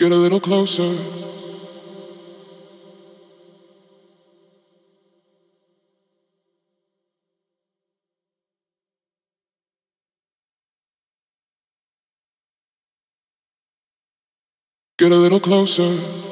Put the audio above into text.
Get a little closer. Get a little closer.